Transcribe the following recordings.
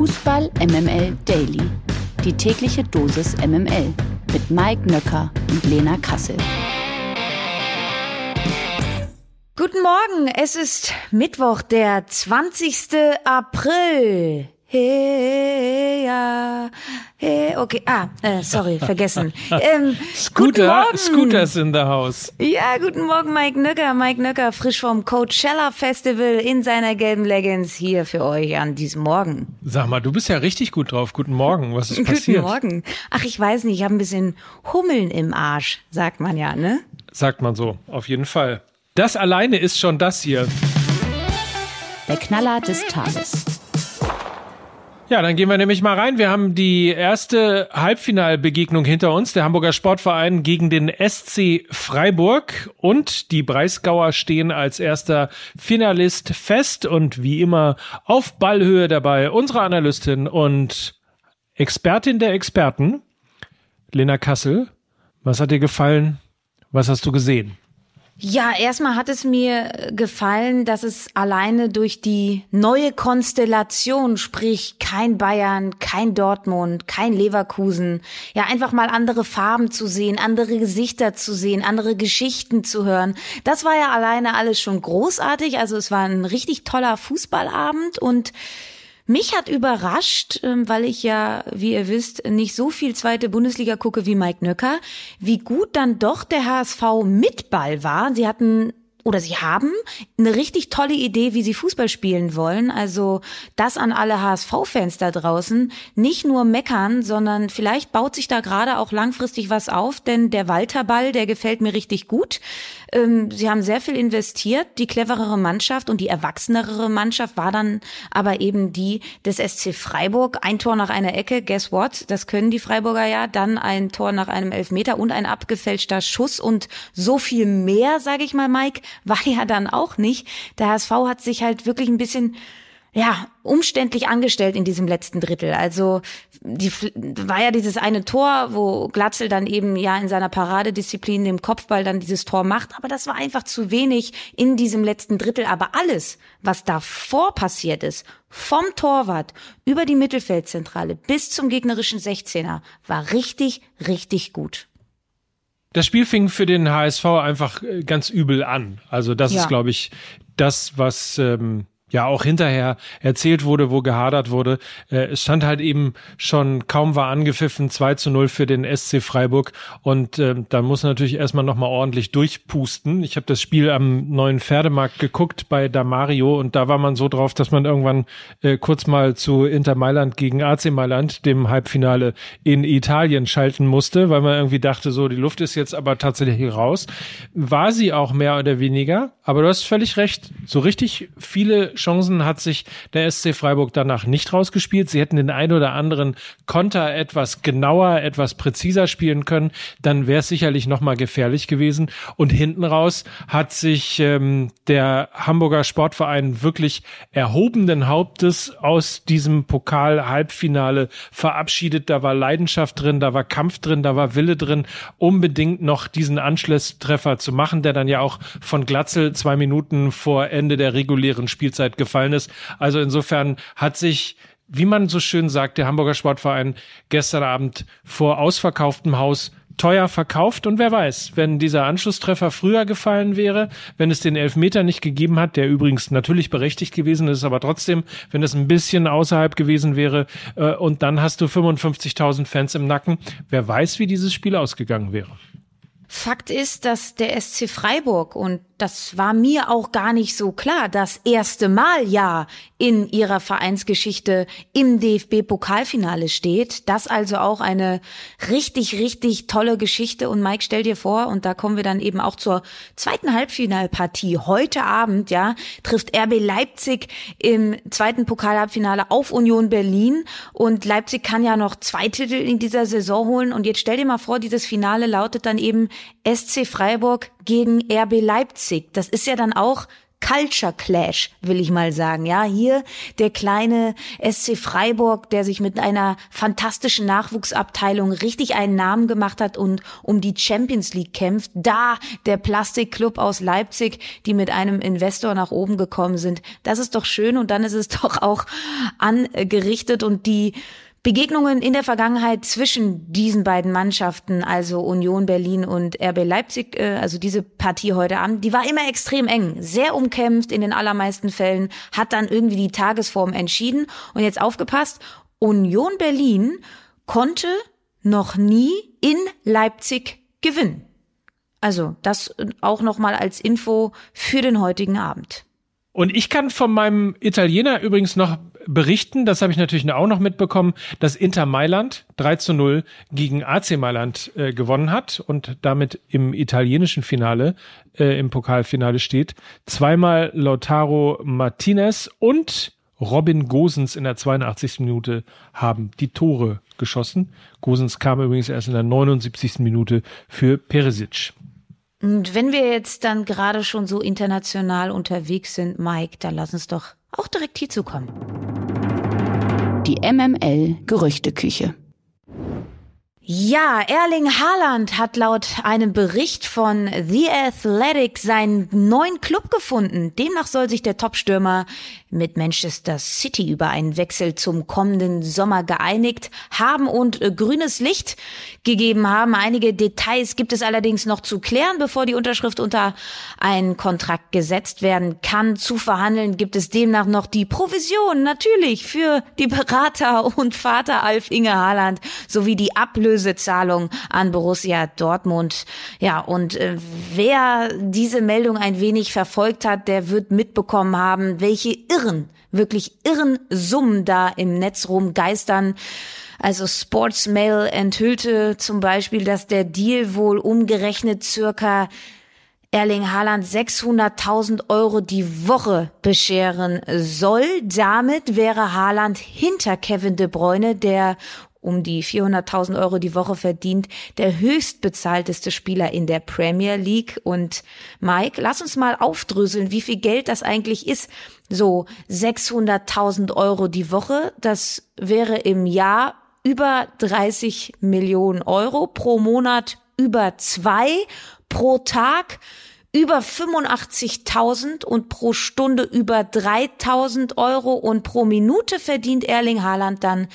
Fußball MML Daily. Die tägliche Dosis MML mit Mike Nöcker und Lena Kassel. Guten Morgen, es ist Mittwoch, der 20. April. Hey, ja, hey, okay, ah, äh, sorry, vergessen. Ähm, Scooter, Scooters in the house. Ja, guten Morgen, Mike Nöcker. Mike Nöcker, frisch vom Coachella Festival in seiner gelben Leggings hier für euch an diesem Morgen. Sag mal, du bist ja richtig gut drauf. Guten Morgen, was ist passiert? Guten Morgen. Ach, ich weiß nicht, ich habe ein bisschen Hummeln im Arsch, sagt man ja, ne? Sagt man so, auf jeden Fall. Das alleine ist schon das hier. Der Knaller des Tages. Ja, dann gehen wir nämlich mal rein. Wir haben die erste Halbfinalbegegnung hinter uns. Der Hamburger Sportverein gegen den SC Freiburg und die Breisgauer stehen als erster Finalist fest und wie immer auf Ballhöhe dabei unsere Analystin und Expertin der Experten, Lena Kassel. Was hat dir gefallen? Was hast du gesehen? Ja, erstmal hat es mir gefallen, dass es alleine durch die neue Konstellation, sprich kein Bayern, kein Dortmund, kein Leverkusen, ja einfach mal andere Farben zu sehen, andere Gesichter zu sehen, andere Geschichten zu hören. Das war ja alleine alles schon großartig. Also es war ein richtig toller Fußballabend und mich hat überrascht, ähm, weil ich ja, wie ihr wisst, nicht so viel zweite Bundesliga gucke wie Mike Nöcker, wie gut dann doch der HSV mit Ball war. Sie hatten oder sie haben eine richtig tolle Idee, wie sie Fußball spielen wollen. Also das an alle HSV-Fans da draußen. Nicht nur meckern, sondern vielleicht baut sich da gerade auch langfristig was auf, denn der Walterball, der gefällt mir richtig gut. Ähm, sie haben sehr viel investiert. Die cleverere Mannschaft und die erwachsenere Mannschaft war dann aber eben die des SC Freiburg. Ein Tor nach einer Ecke, guess what? Das können die Freiburger ja. Dann ein Tor nach einem Elfmeter und ein abgefälschter Schuss und so viel mehr, sage ich mal, Mike, war ja dann auch nicht. Der HSV hat sich halt wirklich ein bisschen ja, umständlich angestellt in diesem letzten Drittel. Also die war ja dieses eine Tor, wo Glatzel dann eben ja in seiner Paradedisziplin dem Kopfball dann dieses Tor macht, aber das war einfach zu wenig in diesem letzten Drittel. Aber alles, was davor passiert ist, vom Torwart über die Mittelfeldzentrale bis zum gegnerischen 16er, war richtig, richtig gut. Das Spiel fing für den HSV einfach äh, ganz übel an. Also das ja. ist, glaube ich, das, was ähm, ja auch hinterher erzählt wurde, wo gehadert wurde. Äh, es stand halt eben schon kaum war angepfiffen 2 zu 0 für den SC Freiburg und äh, da muss natürlich erstmal nochmal ordentlich durchpusten. Ich habe das Spiel am neuen Pferdemarkt geguckt bei Damario und da war man so drauf, dass man irgendwann äh, kurz mal zu Inter Mailand gegen AC Mailand, dem Halbfinale in Italien schalten musste, weil man irgendwie dachte, so die Luft ist jetzt aber tatsächlich raus. War sie auch mehr oder weniger, aber du hast völlig recht. So richtig viele Chancen hat sich der SC Freiburg danach nicht rausgespielt. Sie hätten den ein oder anderen Konter etwas genauer, etwas präziser spielen können. Dann wäre es sicherlich nochmal gefährlich gewesen. Und hinten raus hat sich ähm, der Hamburger Sportverein wirklich erhobenen Hauptes aus diesem Pokal-Halbfinale verabschiedet. Da war Leidenschaft drin, da war Kampf drin, da war Wille drin, unbedingt noch diesen Anschlusstreffer zu machen, der dann ja auch von Glatzel zwei Minuten vor Ende der regulären Spielzeit Halbzeit gefallen ist. Also insofern hat sich wie man so schön sagt, der Hamburger Sportverein gestern Abend vor ausverkauftem Haus teuer verkauft und wer weiß, wenn dieser Anschlusstreffer früher gefallen wäre, wenn es den Elfmeter nicht gegeben hat, der übrigens natürlich berechtigt gewesen ist, aber trotzdem, wenn es ein bisschen außerhalb gewesen wäre äh, und dann hast du 55.000 Fans im Nacken, wer weiß, wie dieses Spiel ausgegangen wäre. Fakt ist, dass der SC Freiburg und das war mir auch gar nicht so klar, das erste Mal ja in ihrer Vereinsgeschichte im DFB-Pokalfinale steht. Das also auch eine richtig, richtig tolle Geschichte. Und Mike, stell dir vor, und da kommen wir dann eben auch zur zweiten Halbfinalpartie. Heute Abend, ja, trifft RB Leipzig im zweiten Pokalhalbfinale auf Union Berlin. Und Leipzig kann ja noch zwei Titel in dieser Saison holen. Und jetzt stell dir mal vor, dieses Finale lautet dann eben SC Freiburg gegen RB Leipzig. Das ist ja dann auch Culture Clash, will ich mal sagen. Ja, hier der kleine SC Freiburg, der sich mit einer fantastischen Nachwuchsabteilung richtig einen Namen gemacht hat und um die Champions League kämpft. Da der Plastikclub aus Leipzig, die mit einem Investor nach oben gekommen sind. Das ist doch schön und dann ist es doch auch angerichtet und die Begegnungen in der Vergangenheit zwischen diesen beiden Mannschaften, also Union Berlin und RB Leipzig, äh, also diese Partie heute Abend, die war immer extrem eng, sehr umkämpft in den allermeisten Fällen, hat dann irgendwie die Tagesform entschieden. Und jetzt aufgepasst, Union Berlin konnte noch nie in Leipzig gewinnen. Also das auch nochmal als Info für den heutigen Abend. Und ich kann von meinem Italiener übrigens noch berichten, das habe ich natürlich auch noch mitbekommen, dass Inter Mailand 3 zu 0 gegen AC Mailand äh, gewonnen hat und damit im italienischen Finale, äh, im Pokalfinale steht. Zweimal Lautaro Martinez und Robin Gosens in der 82. Minute haben die Tore geschossen. Gosens kam übrigens erst in der 79. Minute für Peresic. Und wenn wir jetzt dann gerade schon so international unterwegs sind, Mike, dann lass uns doch auch direkt hierzu kommen. Die MML Gerüchteküche. Ja, Erling Haaland hat laut einem Bericht von The Athletic seinen neuen Club gefunden. Demnach soll sich der Topstürmer mit Manchester City über einen Wechsel zum kommenden Sommer geeinigt haben und äh, grünes Licht gegeben haben. Einige Details gibt es allerdings noch zu klären, bevor die Unterschrift unter einen Kontrakt gesetzt werden kann. Zu verhandeln gibt es demnach noch die Provision natürlich für die Berater und Vater Alf Inge Haaland sowie die Ablösezahlung an Borussia Dortmund. Ja, und äh, wer diese Meldung ein wenig verfolgt hat, der wird mitbekommen haben, welche irren, wirklich irren Summen da im Netz rumgeistern. Also Sportsmail enthüllte zum Beispiel, dass der Deal wohl umgerechnet circa Erling Haaland 600.000 Euro die Woche bescheren soll. Damit wäre Haaland hinter Kevin De Bruyne, der um die 400.000 Euro die Woche verdient, der höchstbezahlteste Spieler in der Premier League. Und Mike, lass uns mal aufdröseln, wie viel Geld das eigentlich ist. So 600.000 Euro die Woche, das wäre im Jahr über 30 Millionen Euro, pro Monat über zwei, pro Tag über 85.000 und pro Stunde über 3.000 Euro und pro Minute verdient Erling Haaland dann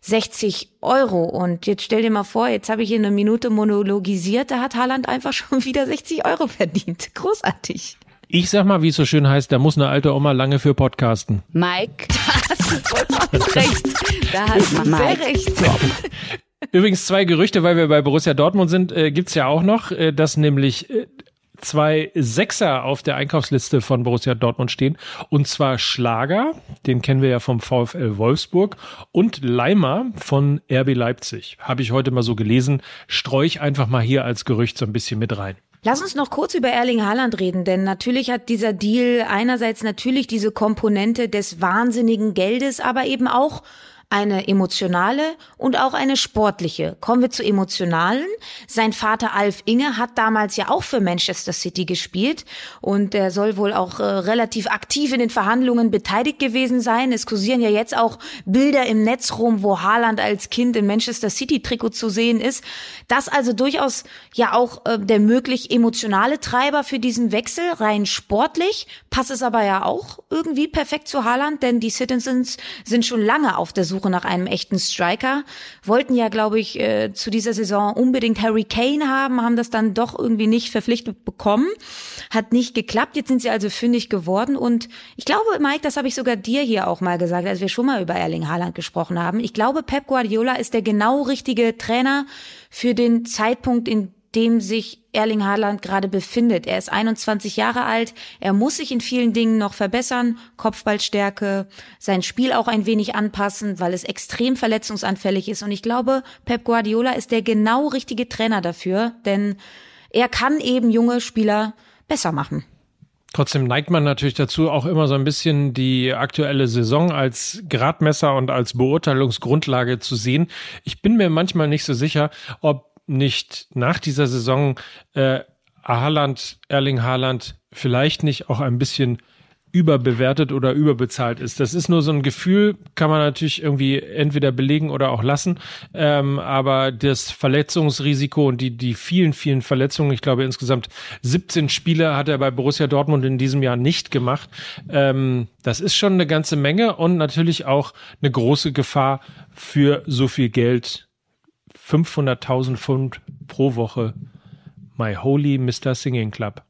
60 Euro. Und jetzt stell dir mal vor, jetzt habe ich hier eine Minute monologisiert, da hat Haaland einfach schon wieder 60 Euro verdient. Großartig. Ich sag mal, wie es so schön heißt, da muss eine alte Oma lange für podcasten. Mike. Da hast du vollkommen recht. Da hast du sehr recht. Übrigens zwei Gerüchte, weil wir bei Borussia Dortmund sind, äh, gibt's ja auch noch, äh, dass nämlich äh, zwei Sechser auf der Einkaufsliste von Borussia Dortmund stehen. Und zwar Schlager, den kennen wir ja vom VfL Wolfsburg, und Leimer von RB Leipzig. Habe ich heute mal so gelesen. Streue ich einfach mal hier als Gerücht so ein bisschen mit rein. Lass uns noch kurz über Erling Haaland reden, denn natürlich hat dieser Deal einerseits natürlich diese Komponente des wahnsinnigen Geldes, aber eben auch eine emotionale und auch eine sportliche. Kommen wir zu emotionalen. Sein Vater Alf Inge hat damals ja auch für Manchester City gespielt und er soll wohl auch äh, relativ aktiv in den Verhandlungen beteiligt gewesen sein. Es kursieren ja jetzt auch Bilder im Netz rum, wo Haaland als Kind im Manchester City Trikot zu sehen ist. Das also durchaus ja auch äh, der möglich emotionale Treiber für diesen Wechsel, rein sportlich, passt es aber ja auch irgendwie perfekt zu Haaland, denn die Citizens sind schon lange auf der Suche Suche nach einem echten Striker. Wollten ja, glaube ich, äh, zu dieser Saison unbedingt Harry Kane haben, haben das dann doch irgendwie nicht verpflichtet bekommen. Hat nicht geklappt. Jetzt sind sie also fündig geworden. Und ich glaube, Mike, das habe ich sogar dir hier auch mal gesagt, als wir schon mal über Erling Haaland gesprochen haben. Ich glaube, Pep Guardiola ist der genau richtige Trainer für den Zeitpunkt, in dem sich Erling Haaland gerade befindet. Er ist 21 Jahre alt, er muss sich in vielen Dingen noch verbessern, Kopfballstärke, sein Spiel auch ein wenig anpassen, weil es extrem verletzungsanfällig ist. Und ich glaube, Pep Guardiola ist der genau richtige Trainer dafür, denn er kann eben junge Spieler besser machen. Trotzdem neigt man natürlich dazu, auch immer so ein bisschen die aktuelle Saison als Gradmesser und als Beurteilungsgrundlage zu sehen. Ich bin mir manchmal nicht so sicher, ob nicht nach dieser Saison äh, Haaland, Erling Haaland vielleicht nicht auch ein bisschen überbewertet oder überbezahlt ist. Das ist nur so ein Gefühl, kann man natürlich irgendwie entweder belegen oder auch lassen. Ähm, aber das Verletzungsrisiko und die, die vielen, vielen Verletzungen, ich glaube insgesamt 17 Spiele hat er bei Borussia Dortmund in diesem Jahr nicht gemacht. Ähm, das ist schon eine ganze Menge und natürlich auch eine große Gefahr für so viel Geld. 500.000 Pfund pro Woche. My Holy Mr. Singing Club.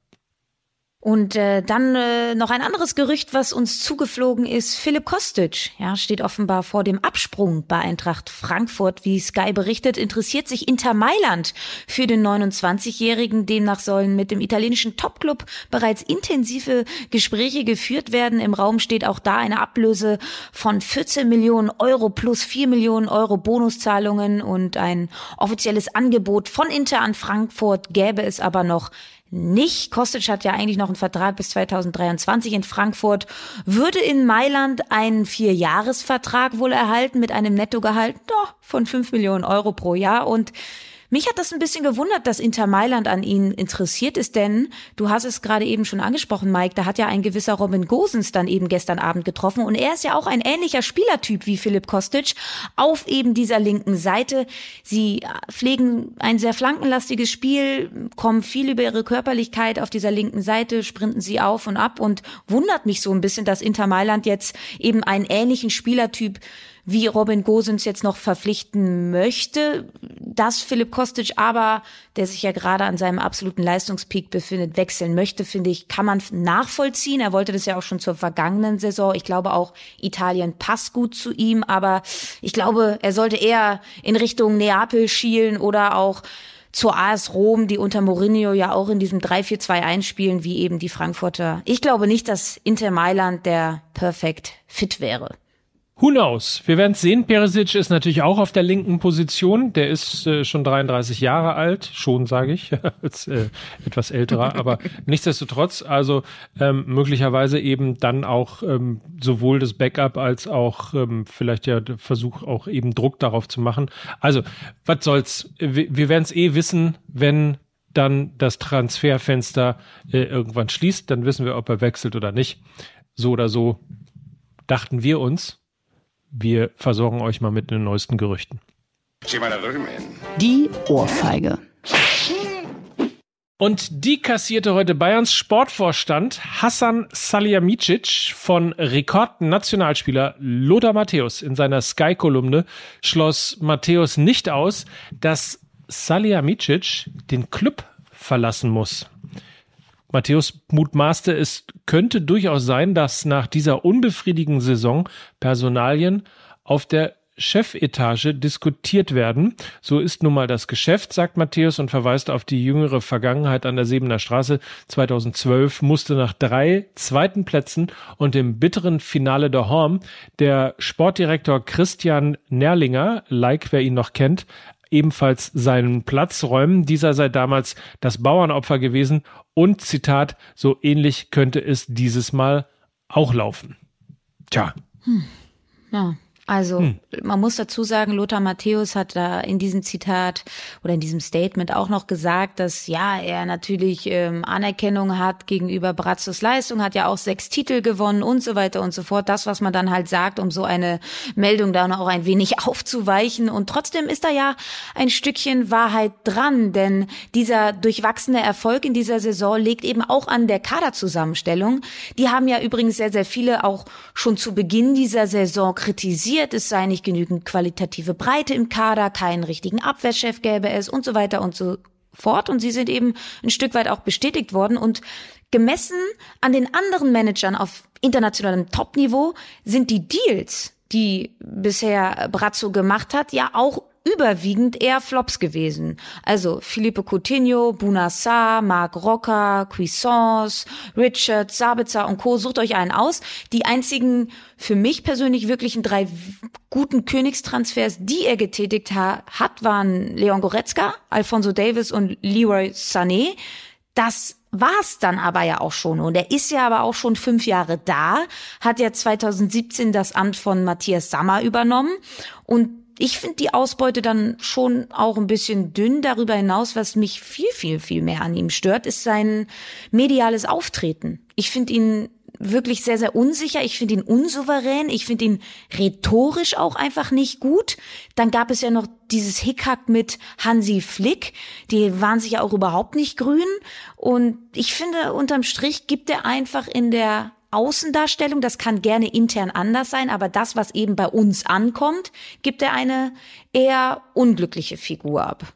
Und äh, dann äh, noch ein anderes Gerücht, was uns zugeflogen ist. Philipp Kostic, ja, steht offenbar vor dem Absprung bei Eintracht Frankfurt. Wie Sky berichtet, interessiert sich Inter Mailand für den 29-Jährigen. Demnach sollen mit dem italienischen Topclub bereits intensive Gespräche geführt werden. Im Raum steht auch da eine Ablöse von 14 Millionen Euro plus 4 Millionen Euro Bonuszahlungen und ein offizielles Angebot von Inter an Frankfurt gäbe es aber noch nicht. Kostic hat ja eigentlich noch einen Vertrag bis 2023 in Frankfurt, würde in Mailand einen Vierjahresvertrag wohl erhalten mit einem Nettogehalt? Doch, von fünf Millionen Euro pro Jahr. Und mich hat das ein bisschen gewundert, dass Inter Mailand an ihn interessiert ist, denn du hast es gerade eben schon angesprochen, Mike, da hat ja ein gewisser Robin Gosens dann eben gestern Abend getroffen und er ist ja auch ein ähnlicher Spielertyp wie Philipp Kostic auf eben dieser linken Seite. Sie pflegen ein sehr flankenlastiges Spiel, kommen viel über ihre Körperlichkeit auf dieser linken Seite, sprinten sie auf und ab und wundert mich so ein bisschen, dass Inter Mailand jetzt eben einen ähnlichen Spielertyp wie Robin Gosens jetzt noch verpflichten möchte. Dass Philipp Kostic aber, der sich ja gerade an seinem absoluten Leistungspeak befindet, wechseln möchte, finde ich, kann man nachvollziehen. Er wollte das ja auch schon zur vergangenen Saison. Ich glaube auch, Italien passt gut zu ihm, aber ich glaube, er sollte eher in Richtung Neapel schielen oder auch zur AS Rom, die unter Mourinho ja auch in diesem 3-4-2 spielen, wie eben die Frankfurter. Ich glaube nicht, dass Inter Mailand der perfekt fit wäre. Who knows? Wir werden es sehen. Perisic ist natürlich auch auf der linken Position. Der ist äh, schon 33 Jahre alt, schon sage ich, Jetzt, äh, etwas älterer, aber nichtsdestotrotz, also ähm, möglicherweise eben dann auch ähm, sowohl das Backup als auch ähm, vielleicht ja der Versuch auch eben Druck darauf zu machen. Also, was soll's? Wir, wir werden es eh wissen, wenn dann das Transferfenster äh, irgendwann schließt, dann wissen wir, ob er wechselt oder nicht. So oder so dachten wir uns wir versorgen euch mal mit den neuesten Gerüchten. Die Ohrfeige. Und die kassierte heute Bayerns Sportvorstand Hassan Salihamidzic von Rekordnationalspieler Lothar Matthäus. In seiner Sky-Kolumne schloss Matthäus nicht aus, dass Salihamidzic den Club verlassen muss. Matthäus mutmaßte, es könnte durchaus sein, dass nach dieser unbefriedigenden Saison Personalien auf der Chefetage diskutiert werden. So ist nun mal das Geschäft, sagt Matthäus und verweist auf die jüngere Vergangenheit an der Sebener Straße. 2012 musste nach drei zweiten Plätzen und dem bitteren Finale der Horm der Sportdirektor Christian Nerlinger, like wer ihn noch kennt, ebenfalls seinen Platz räumen. Dieser sei damals das Bauernopfer gewesen und Zitat, so ähnlich könnte es dieses Mal auch laufen. Tja. Hm. Ja. Also hm. man muss dazu sagen, Lothar Matthäus hat da in diesem Zitat oder in diesem Statement auch noch gesagt, dass ja er natürlich ähm, Anerkennung hat gegenüber Brazzos Leistung, hat ja auch sechs Titel gewonnen und so weiter und so fort. Das, was man dann halt sagt, um so eine Meldung da noch ein wenig aufzuweichen. Und trotzdem ist da ja ein Stückchen Wahrheit dran, denn dieser durchwachsene Erfolg in dieser Saison liegt eben auch an der Kaderzusammenstellung. Die haben ja übrigens sehr, sehr viele auch schon zu Beginn dieser Saison kritisiert kritisiert, es sei nicht genügend qualitative Breite im Kader, keinen richtigen Abwehrchef gäbe es und so weiter und so fort. Und sie sind eben ein Stück weit auch bestätigt worden. Und gemessen an den anderen Managern auf internationalem Topniveau sind die Deals, die bisher Brazzo gemacht hat, ja auch überwiegend eher Flops gewesen. Also Philippe Coutinho, Bunassar, Marc Rocker, Cuisance, Richard, Sabitzer und Co. Sucht euch einen aus. Die einzigen für mich persönlich wirklichen drei guten Königstransfers, die er getätigt ha hat, waren Leon Goretzka, Alfonso Davis und Leroy Sané. Das war's dann aber ja auch schon. Und er ist ja aber auch schon fünf Jahre da, hat ja 2017 das Amt von Matthias Sammer übernommen und ich finde die Ausbeute dann schon auch ein bisschen dünn. Darüber hinaus, was mich viel, viel, viel mehr an ihm stört, ist sein mediales Auftreten. Ich finde ihn wirklich sehr, sehr unsicher. Ich finde ihn unsouverän. Ich finde ihn rhetorisch auch einfach nicht gut. Dann gab es ja noch dieses Hickhack mit Hansi Flick. Die waren sich ja auch überhaupt nicht grün. Und ich finde, unterm Strich gibt er einfach in der Außendarstellung, das kann gerne intern anders sein, aber das, was eben bei uns ankommt, gibt er eine eher unglückliche Figur ab.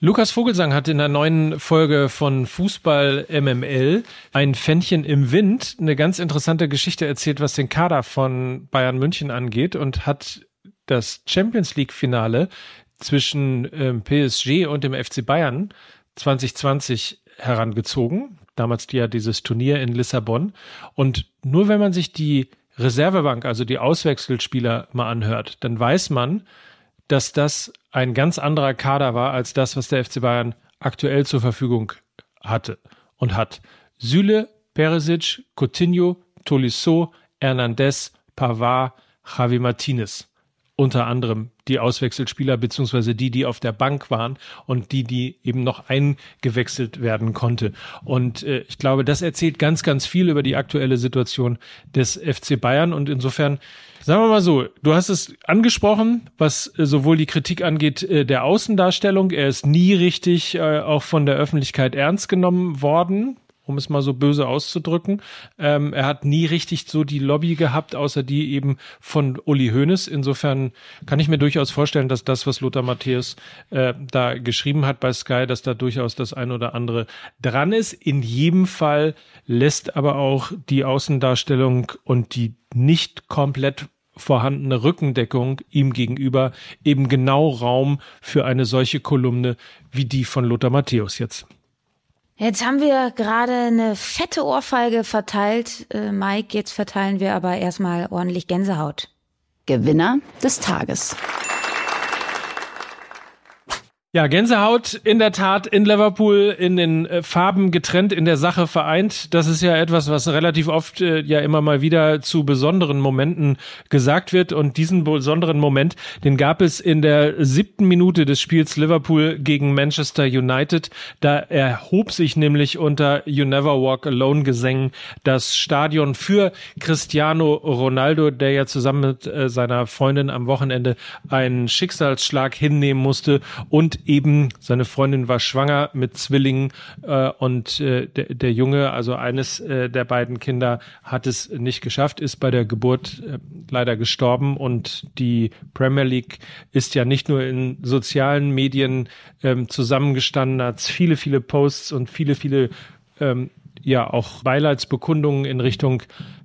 Lukas Vogelsang hat in der neuen Folge von Fußball MML ein Fännchen im Wind eine ganz interessante Geschichte erzählt, was den Kader von Bayern München angeht und hat das Champions League Finale zwischen ähm, PSG und dem FC Bayern 2020 herangezogen. Damals ja dieses Turnier in Lissabon. Und nur wenn man sich die Reservebank, also die Auswechselspieler mal anhört, dann weiß man, dass das ein ganz anderer Kader war als das, was der FC Bayern aktuell zur Verfügung hatte und hat. Süle, Peresic, Coutinho, Tolisso, Hernandez, Pavard, Javi Martinez unter anderem die Auswechselspieler beziehungsweise die, die auf der Bank waren und die, die eben noch eingewechselt werden konnte. Und äh, ich glaube, das erzählt ganz, ganz viel über die aktuelle Situation des FC Bayern und insofern Sagen wir mal so, du hast es angesprochen, was äh, sowohl die Kritik angeht äh, der Außendarstellung. Er ist nie richtig äh, auch von der Öffentlichkeit ernst genommen worden um es mal so böse auszudrücken. Ähm, er hat nie richtig so die Lobby gehabt, außer die eben von Uli Hoeneß. Insofern kann ich mir durchaus vorstellen, dass das, was Lothar Matthäus äh, da geschrieben hat bei Sky, dass da durchaus das ein oder andere dran ist. In jedem Fall lässt aber auch die Außendarstellung und die nicht komplett vorhandene Rückendeckung ihm gegenüber eben genau Raum für eine solche Kolumne wie die von Lothar Matthäus jetzt. Jetzt haben wir gerade eine fette Ohrfeige verteilt, äh, Mike. Jetzt verteilen wir aber erstmal ordentlich Gänsehaut. Gewinner des Tages. Ja, Gänsehaut in der Tat in Liverpool in den äh, Farben getrennt, in der Sache vereint. Das ist ja etwas, was relativ oft äh, ja immer mal wieder zu besonderen Momenten gesagt wird. Und diesen besonderen Moment, den gab es in der siebten Minute des Spiels Liverpool gegen Manchester United. Da erhob sich nämlich unter You Never Walk Alone Gesängen das Stadion für Cristiano Ronaldo, der ja zusammen mit äh, seiner Freundin am Wochenende einen Schicksalsschlag hinnehmen musste und eben seine Freundin war schwanger mit Zwillingen äh, und äh, der, der Junge, also eines äh, der beiden Kinder, hat es nicht geschafft, ist bei der Geburt äh, leider gestorben. Und die Premier League ist ja nicht nur in sozialen Medien ähm, zusammengestanden, hat viele, viele Posts und viele, viele ähm, ja auch Beileidsbekundungen in Richtung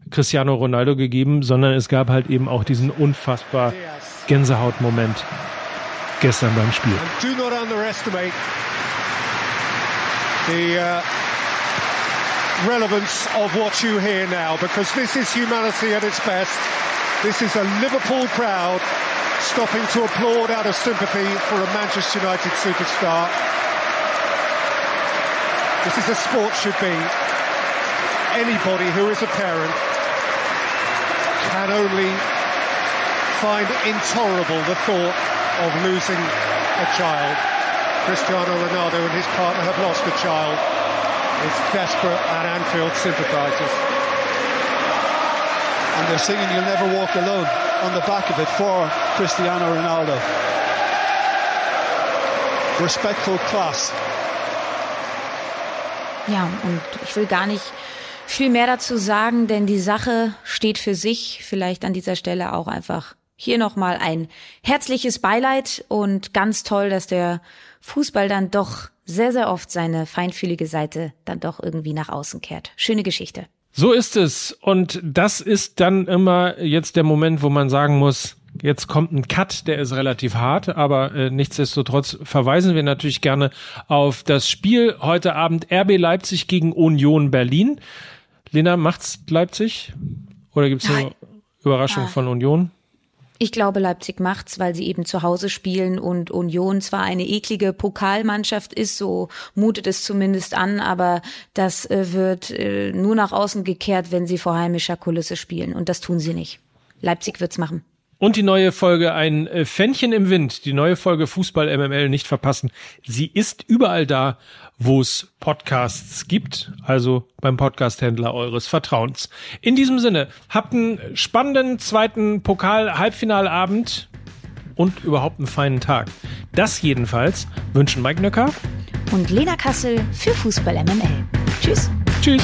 Cristiano Ronaldo gegeben, sondern es gab halt eben auch diesen unfassbar Gänsehautmoment gestern beim Spiel. Do not underestimate the uh, relevance of what you hear now because this is humanity at its best. This is a Liverpool crowd stopping to applaud out of sympathy for a Manchester United superstar. This is as sport should be. Anybody who is a parent can only find intolerable the thought of losing a child. Cristiano Ronaldo and his partner have lost a child. It's desperate and Anfield sympathises. And they're singing You'll Never Walk Alone on the back of it for Cristiano Ronaldo. Respectful class. Ja, und ich will gar nicht viel mehr dazu sagen, denn die Sache steht für sich. Vielleicht an dieser Stelle auch einfach hier nochmal ein herzliches Beileid und ganz toll, dass der Fußball dann doch sehr, sehr oft seine feinfühlige Seite dann doch irgendwie nach außen kehrt. Schöne Geschichte. So ist es. Und das ist dann immer jetzt der Moment, wo man sagen muss, Jetzt kommt ein Cut, der ist relativ hart, aber äh, nichtsdestotrotz verweisen wir natürlich gerne auf das Spiel heute Abend RB Leipzig gegen Union Berlin. Lena, macht's Leipzig? Oder gibt's eine Überraschung ah. von Union? Ich glaube, Leipzig macht's, weil sie eben zu Hause spielen und Union zwar eine eklige Pokalmannschaft ist, so mutet es zumindest an, aber das äh, wird äh, nur nach außen gekehrt, wenn sie vor heimischer Kulisse spielen und das tun sie nicht. Leipzig wird's machen. Und die neue Folge Ein äh, Fännchen im Wind, die neue Folge Fußball MML nicht verpassen. Sie ist überall da, wo es Podcasts gibt, also beim Podcasthändler eures Vertrauens. In diesem Sinne, habt einen spannenden zweiten Pokal-Halbfinalabend und überhaupt einen feinen Tag. Das jedenfalls wünschen Mike Nöcker und Lena Kassel für Fußball MML. Tschüss. Tschüss.